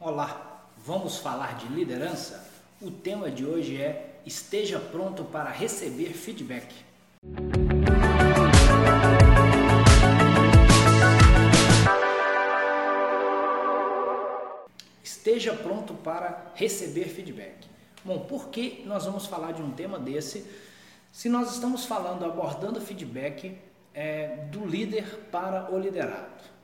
Olá, vamos falar de liderança? O tema de hoje é Esteja pronto para receber feedback. Esteja pronto para receber feedback. Bom, por que nós vamos falar de um tema desse se nós estamos falando, abordando feedback é, do líder para o liderado?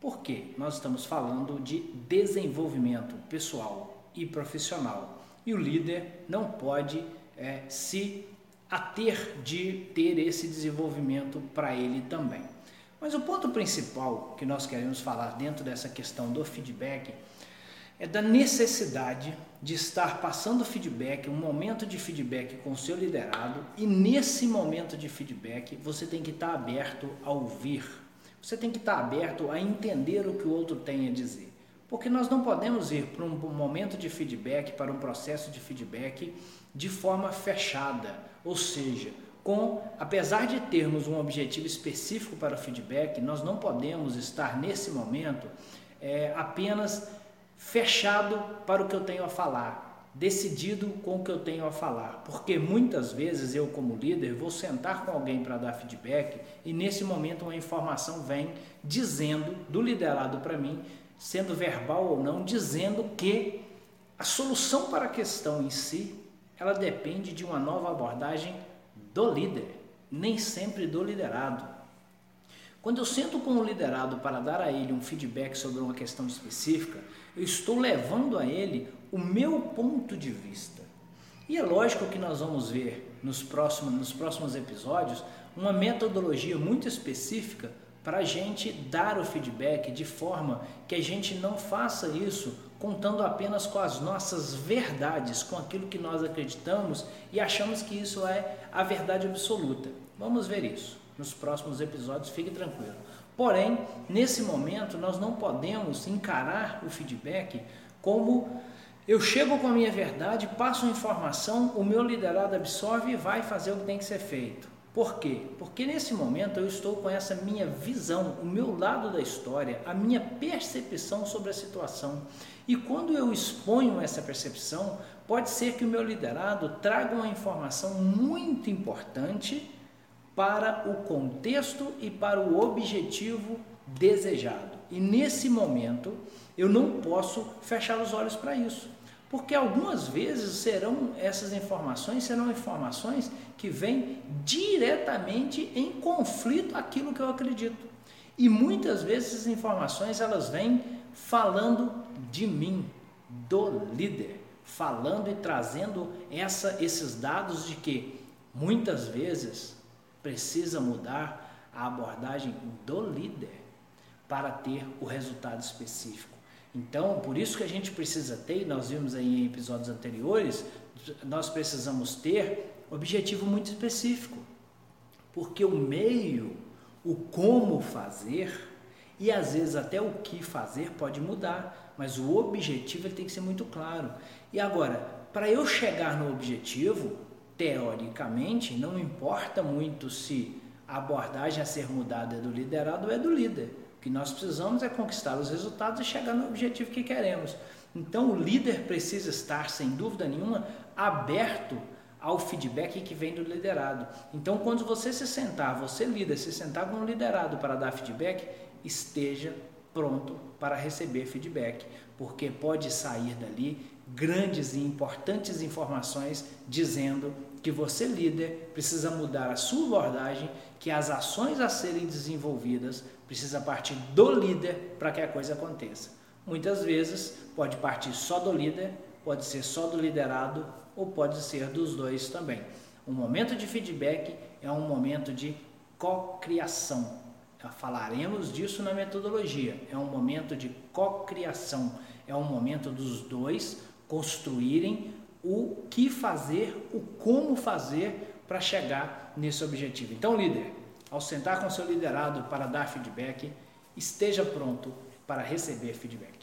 Por quê? Nós estamos falando de desenvolvimento pessoal e profissional. E o líder não pode é, se ater de ter esse desenvolvimento para ele também. Mas o ponto principal que nós queremos falar dentro dessa questão do feedback é da necessidade de estar passando feedback, um momento de feedback com o seu liderado, e nesse momento de feedback você tem que estar aberto a ouvir você tem que estar aberto a entender o que o outro tem a dizer. Porque nós não podemos ir para um momento de feedback, para um processo de feedback de forma fechada, ou seja, com apesar de termos um objetivo específico para o feedback, nós não podemos estar nesse momento é, apenas fechado para o que eu tenho a falar, decidido com o que eu tenho a falar, porque muitas vezes eu, como líder, vou sentar com alguém para dar feedback e nesse momento uma informação vem dizendo do liderado para mim, sendo verbal ou não, dizendo que a solução para a questão em si ela depende de uma nova abordagem do líder, nem sempre do liderado. Quando eu sento com o liderado para dar a ele um feedback sobre uma questão específica, eu estou levando a ele o meu ponto de vista. E é lógico que nós vamos ver nos próximos, nos próximos episódios uma metodologia muito específica para a gente dar o feedback de forma que a gente não faça isso contando apenas com as nossas verdades, com aquilo que nós acreditamos e achamos que isso é a verdade absoluta. Vamos ver isso nos próximos episódios, fique tranquilo. Porém, nesse momento, nós não podemos encarar o feedback como eu chego com a minha verdade, passo a informação, o meu liderado absorve e vai fazer o que tem que ser feito. Por quê? Porque nesse momento eu estou com essa minha visão, o meu lado da história, a minha percepção sobre a situação. E quando eu exponho essa percepção, pode ser que o meu liderado traga uma informação muito importante para o contexto e para o objetivo desejado. E nesse momento eu não posso fechar os olhos para isso. Porque algumas vezes serão essas informações serão informações que vêm diretamente em conflito aquilo que eu acredito. E muitas vezes essas informações elas vêm falando de mim, do líder, falando e trazendo essa, esses dados de que muitas vezes precisa mudar a abordagem do líder para ter o resultado específico. Então, por isso que a gente precisa ter, nós vimos aí em episódios anteriores, nós precisamos ter objetivo muito específico. Porque o meio, o como fazer e às vezes até o que fazer pode mudar, mas o objetivo ele tem que ser muito claro. E agora, para eu chegar no objetivo, teoricamente, não importa muito se a abordagem a ser mudada é do liderado ou é do líder. O que nós precisamos é conquistar os resultados e chegar no objetivo que queremos. Então, o líder precisa estar, sem dúvida nenhuma, aberto ao feedback que vem do liderado. Então, quando você se sentar, você líder, se sentar com um liderado para dar feedback, esteja pronto para receber feedback, porque pode sair dali grandes e importantes informações dizendo que você, líder, precisa mudar a sua abordagem, que as ações a serem desenvolvidas precisa partir do líder para que a coisa aconteça. Muitas vezes pode partir só do líder, pode ser só do liderado ou pode ser dos dois também. O momento de feedback é um momento de cocriação. Falaremos disso na metodologia. É um momento de cocriação. É um momento dos dois construírem o que fazer, o como fazer para chegar nesse objetivo. Então, líder, ao sentar com seu liderado para dar feedback, esteja pronto para receber feedback.